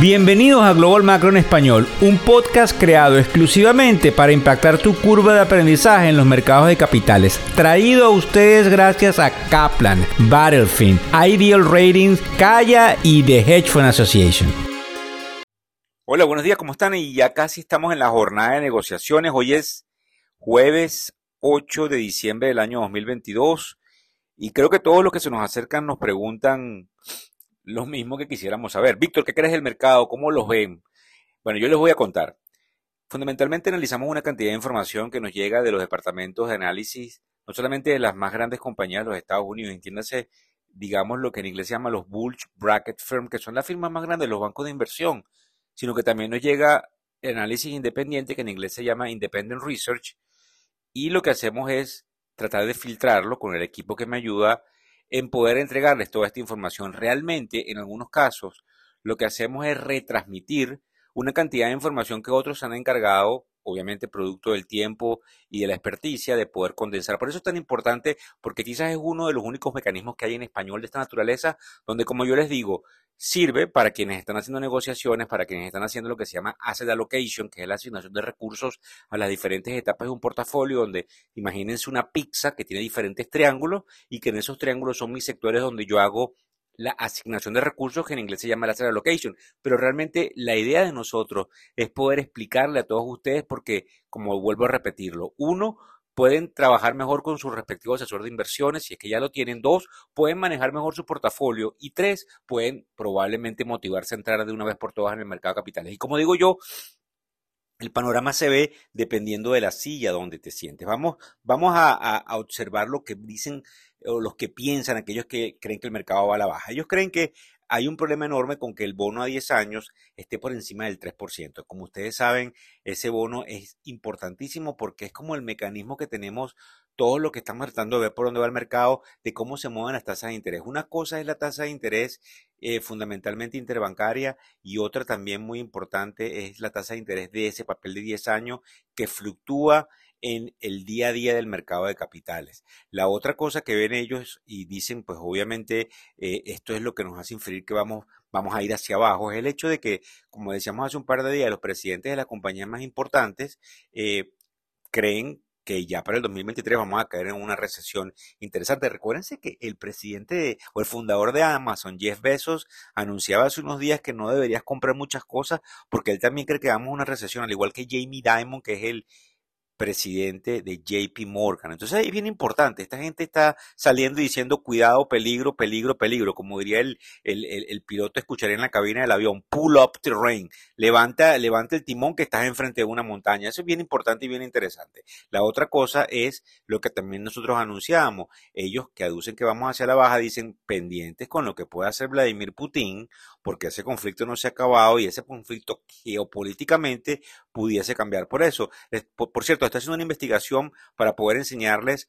Bienvenidos a Global Macro en Español, un podcast creado exclusivamente para impactar tu curva de aprendizaje en los mercados de capitales. Traído a ustedes gracias a Kaplan, Battlefield, Ideal Ratings, Kaya y The Hedge Fund Association. Hola, buenos días, ¿cómo están? Y ya casi estamos en la jornada de negociaciones. Hoy es jueves 8 de diciembre del año 2022 y creo que todos los que se nos acercan nos preguntan lo mismo que quisiéramos saber. Víctor, ¿qué crees del mercado? ¿Cómo los ven? Bueno, yo les voy a contar. Fundamentalmente analizamos una cantidad de información que nos llega de los departamentos de análisis, no solamente de las más grandes compañías de los Estados Unidos, entiéndase, digamos, lo que en inglés se llama los Bulge Bracket Firm, que son las firmas más grandes de los bancos de inversión, sino que también nos llega el análisis independiente, que en inglés se llama Independent Research, y lo que hacemos es tratar de filtrarlo con el equipo que me ayuda en poder entregarles toda esta información. Realmente, en algunos casos, lo que hacemos es retransmitir una cantidad de información que otros han encargado obviamente producto del tiempo y de la experticia de poder condensar. Por eso es tan importante, porque quizás es uno de los únicos mecanismos que hay en español de esta naturaleza, donde como yo les digo, sirve para quienes están haciendo negociaciones, para quienes están haciendo lo que se llama asset allocation, que es la asignación de recursos a las diferentes etapas de un portafolio, donde imagínense una pizza que tiene diferentes triángulos y que en esos triángulos son mis sectores donde yo hago la asignación de recursos, que en inglés se llama la allocation. Pero realmente la idea de nosotros es poder explicarle a todos ustedes, porque, como vuelvo a repetirlo, uno, pueden trabajar mejor con su respectivo asesor de inversiones, si es que ya lo tienen. Dos, pueden manejar mejor su portafolio. Y tres, pueden probablemente motivarse a entrar de una vez por todas en el mercado de capitales. Y como digo yo, el panorama se ve dependiendo de la silla donde te sientes. Vamos, vamos a, observar lo que dicen o los que piensan, aquellos que creen que el mercado va a la baja. Ellos creen que hay un problema enorme con que el bono a 10 años esté por encima del 3%. Como ustedes saben, ese bono es importantísimo porque es como el mecanismo que tenemos todo lo que estamos tratando de ver por dónde va el mercado, de cómo se mueven las tasas de interés. Una cosa es la tasa de interés eh, fundamentalmente interbancaria y otra también muy importante es la tasa de interés de ese papel de 10 años que fluctúa en el día a día del mercado de capitales. La otra cosa que ven ellos y dicen, pues obviamente eh, esto es lo que nos hace inferir que vamos, vamos a ir hacia abajo, es el hecho de que, como decíamos hace un par de días, los presidentes de las compañías más importantes eh, creen que ya para el 2023 vamos a caer en una recesión interesante. Recuérdense que el presidente o el fundador de Amazon, Jeff Bezos, anunciaba hace unos días que no deberías comprar muchas cosas porque él también cree que vamos a una recesión, al igual que Jamie Dimon, que es el presidente de JP Morgan. Entonces es bien importante, esta gente está saliendo y diciendo cuidado, peligro, peligro, peligro, como diría el, el, piloto escucharía en la cabina del avión, pull up terrain, levanta, levanta el timón que estás enfrente de una montaña. Eso es bien importante y bien interesante. La otra cosa es lo que también nosotros anunciamos, ellos que aducen que vamos hacia la baja dicen pendientes con lo que puede hacer Vladimir Putin, porque ese conflicto no se ha acabado y ese conflicto geopolíticamente pudiese cambiar por eso. por cierto, está haciendo una investigación para poder enseñarles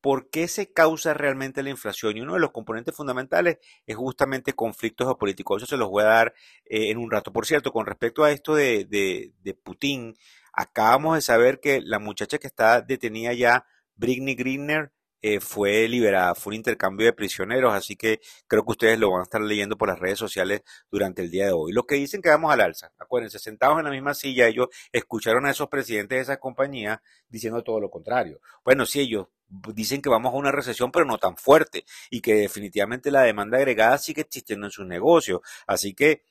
por qué se causa realmente la inflación. Y uno de los componentes fundamentales es justamente conflictos geopolíticos. Eso se los voy a dar eh, en un rato. Por cierto, con respecto a esto de, de, Putin, acabamos de saber que la muchacha que está detenida ya, Britney Greener, eh, fue liberada, fue un intercambio de prisioneros, así que creo que ustedes lo van a estar leyendo por las redes sociales durante el día de hoy. Los que dicen que vamos al alza, acuérdense, sentados en la misma silla, ellos escucharon a esos presidentes de esa compañía diciendo todo lo contrario. Bueno, sí, ellos dicen que vamos a una recesión, pero no tan fuerte, y que definitivamente la demanda agregada sigue existiendo en sus negocios. Así que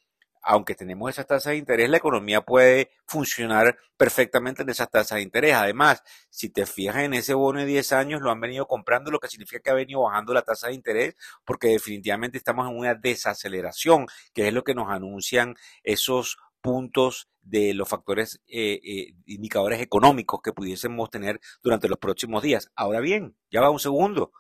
aunque tenemos esas tasas de interés, la economía puede funcionar perfectamente en esas tasas de interés. Además, si te fijas en ese bono de 10 años, lo han venido comprando, lo que significa que ha venido bajando la tasa de interés, porque definitivamente estamos en una desaceleración, que es lo que nos anuncian esos puntos de los factores eh, eh, indicadores económicos que pudiésemos tener durante los próximos días. Ahora bien, ya va un segundo.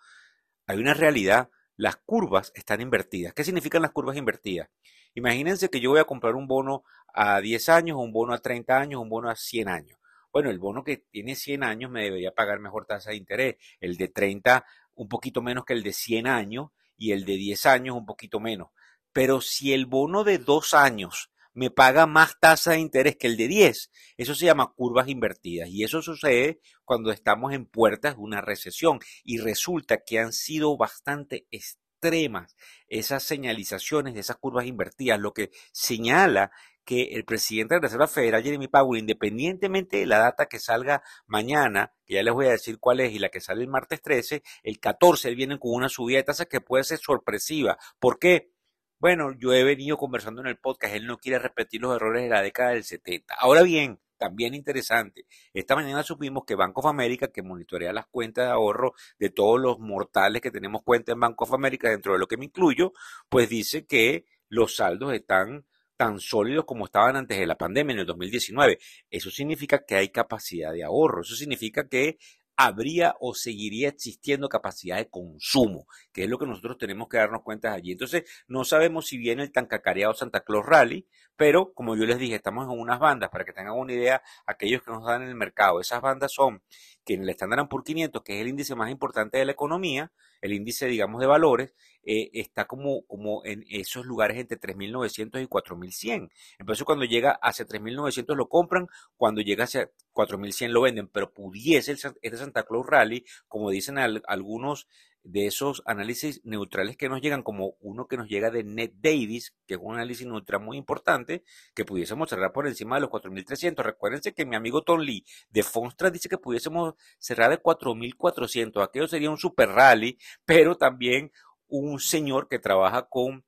Hay una realidad. Las curvas están invertidas. ¿Qué significan las curvas invertidas? Imagínense que yo voy a comprar un bono a 10 años, un bono a 30 años, un bono a 100 años. Bueno, el bono que tiene 100 años me debería pagar mejor tasa de interés. El de 30 un poquito menos que el de 100 años y el de 10 años un poquito menos. Pero si el bono de 2 años me paga más tasa de interés que el de 10. Eso se llama curvas invertidas y eso sucede cuando estamos en puertas de una recesión y resulta que han sido bastante extremas esas señalizaciones de esas curvas invertidas, lo que señala que el presidente de la Reserva Federal, Jeremy Powell, independientemente de la data que salga mañana, que ya les voy a decir cuál es, y la que sale el martes 13, el 14 vienen con una subida de tasas que puede ser sorpresiva. ¿Por qué? Bueno, yo he venido conversando en el podcast, él no quiere repetir los errores de la década del 70. Ahora bien, también interesante. Esta mañana supimos que Banco of America, que monitorea las cuentas de ahorro de todos los mortales que tenemos cuenta en Banco of America, dentro de lo que me incluyo, pues dice que los saldos están tan sólidos como estaban antes de la pandemia en el 2019. Eso significa que hay capacidad de ahorro, eso significa que habría o seguiría existiendo capacidad de consumo, que es lo que nosotros tenemos que darnos cuenta allí. Entonces, no sabemos si viene el tan cacareado Santa Claus Rally, pero como yo les dije, estamos en unas bandas, para que tengan una idea, aquellos que nos dan en el mercado, esas bandas son que en el Standard Poor's 500, que es el índice más importante de la economía, el índice, digamos, de valores, eh, está como, como en esos lugares entre 3.900 y 4.100. Entonces, cuando llega hacia 3.900 lo compran, cuando llega hacia 4.100 lo venden, pero pudiese este Santa Claus Rally, como dicen algunos de esos análisis neutrales que nos llegan, como uno que nos llega de Net Davis, que es un análisis neutral muy importante, que pudiésemos cerrar por encima de los 4.300. Recuérdense que mi amigo Tom Lee de Fonstra dice que pudiésemos cerrar de 4.400. Aquello sería un super rally, pero también un señor que trabaja con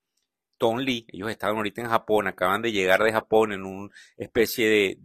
Tom Lee, ellos estaban ahorita en Japón, acaban de llegar de Japón en una especie de,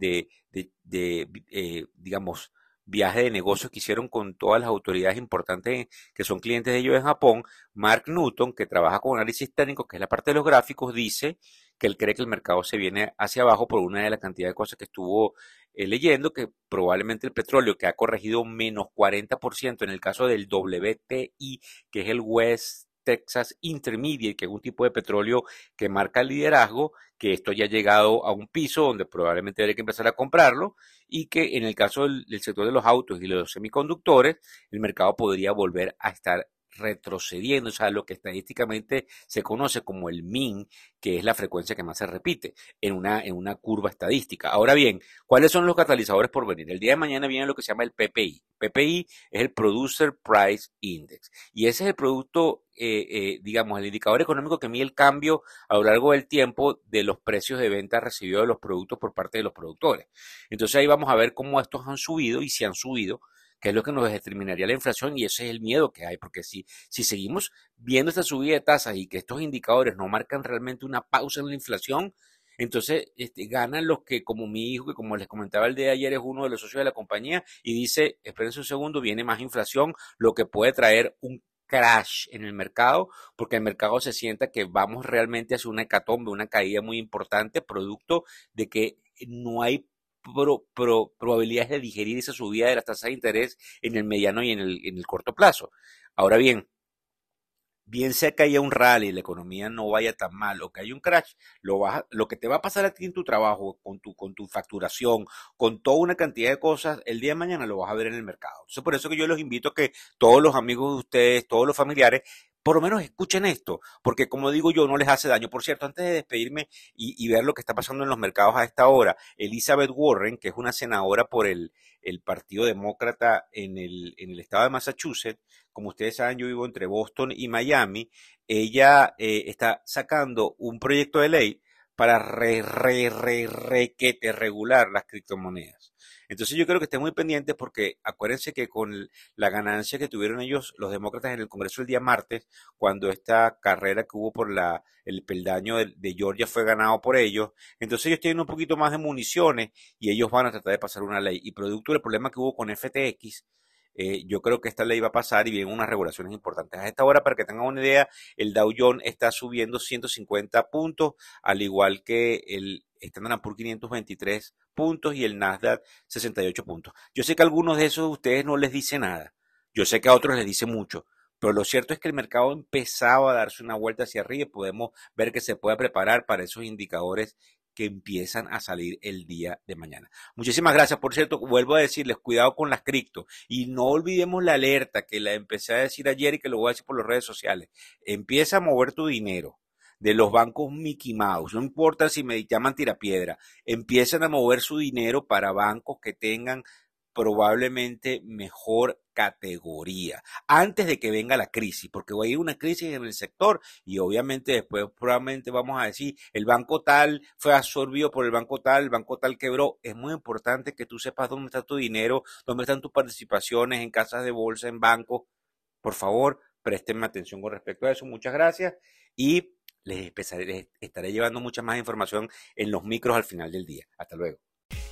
de, de, eh, digamos, viaje de negocios que hicieron con todas las autoridades importantes que son clientes de ellos en Japón, Mark Newton, que trabaja con análisis técnico, que es la parte de los gráficos, dice que él cree que el mercado se viene hacia abajo por una de la cantidad de cosas que estuvo eh, leyendo, que probablemente el petróleo, que ha corregido menos 40% en el caso del WTI, que es el West Texas Intermediate, que es un tipo de petróleo que marca el liderazgo, que esto ya ha llegado a un piso donde probablemente hay que empezar a comprarlo y que en el caso del, del sector de los autos y los semiconductores, el mercado podría volver a estar retrocediendo, o sea, lo que estadísticamente se conoce como el min, que es la frecuencia que más se repite en una, en una curva estadística. Ahora bien, ¿cuáles son los catalizadores por venir? El día de mañana viene lo que se llama el PPI. PPI es el Producer Price Index y ese es el producto, eh, eh, digamos, el indicador económico que mide el cambio a lo largo del tiempo de los precios de venta recibidos de los productos por parte de los productores. Entonces ahí vamos a ver cómo estos han subido y si han subido que es lo que nos determinaría la inflación y ese es el miedo que hay, porque si, si seguimos viendo esta subida de tasas y que estos indicadores no marcan realmente una pausa en la inflación, entonces este, ganan los que, como mi hijo, que como les comentaba el de ayer, es uno de los socios de la compañía y dice, espérense un segundo, viene más inflación, lo que puede traer un crash en el mercado, porque el mercado se sienta que vamos realmente hacia una hecatombe, una caída muy importante, producto de que no hay probabilidades de digerir esa subida de las tasas de interés en el mediano y en el, en el corto plazo. Ahora bien, bien sea que haya un rally, la economía no vaya tan mal o que haya un crash, lo, lo que te va a pasar a ti en tu trabajo, con tu, con tu facturación, con toda una cantidad de cosas, el día de mañana lo vas a ver en el mercado. Entonces, por eso que yo los invito a que todos los amigos de ustedes, todos los familiares, por lo menos escuchen esto, porque como digo yo, no les hace daño. Por cierto, antes de despedirme y, ver lo que está pasando en los mercados a esta hora, Elizabeth Warren, que es una senadora por el, Partido Demócrata en el, en el, estado de Massachusetts, como ustedes saben, yo vivo entre Boston y Miami, ella eh, está sacando un proyecto de ley para re, re, re, requete regular las criptomonedas. Entonces yo creo que estén muy pendientes porque acuérdense que con la ganancia que tuvieron ellos, los demócratas en el Congreso el día martes, cuando esta carrera que hubo por la, el peldaño de, Georgia fue ganado por ellos, entonces ellos tienen un poquito más de municiones y ellos van a tratar de pasar una ley. Y producto del problema que hubo con FTX, eh, yo creo que esta ley va a pasar y vienen unas regulaciones importantes. A esta hora, para que tengan una idea, el Dow Jones está subiendo 150 puntos, al igual que el Standard Poor's 523 puntos y el Nasdaq 68 puntos. Yo sé que a algunos de esos ustedes no les dice nada. Yo sé que a otros les dice mucho. Pero lo cierto es que el mercado empezaba a darse una vuelta hacia arriba y podemos ver que se puede preparar para esos indicadores que empiezan a salir el día de mañana. Muchísimas gracias. Por cierto, vuelvo a decirles, cuidado con las cripto y no olvidemos la alerta que la empecé a decir ayer y que lo voy a decir por las redes sociales. Empieza a mover tu dinero de los bancos Mickey Mouse, no importa si me llaman tirapiedra, empiezan a mover su dinero para bancos que tengan probablemente mejor categoría antes de que venga la crisis, porque va a ir una crisis en el sector y obviamente después probablemente vamos a decir el banco tal fue absorbido por el banco tal, el banco tal quebró. Es muy importante que tú sepas dónde está tu dinero, dónde están tus participaciones en casas de bolsa, en bancos. Por favor, prestenme atención con respecto a eso. Muchas gracias y les, les estaré llevando mucha más información en los micros al final del día. Hasta luego.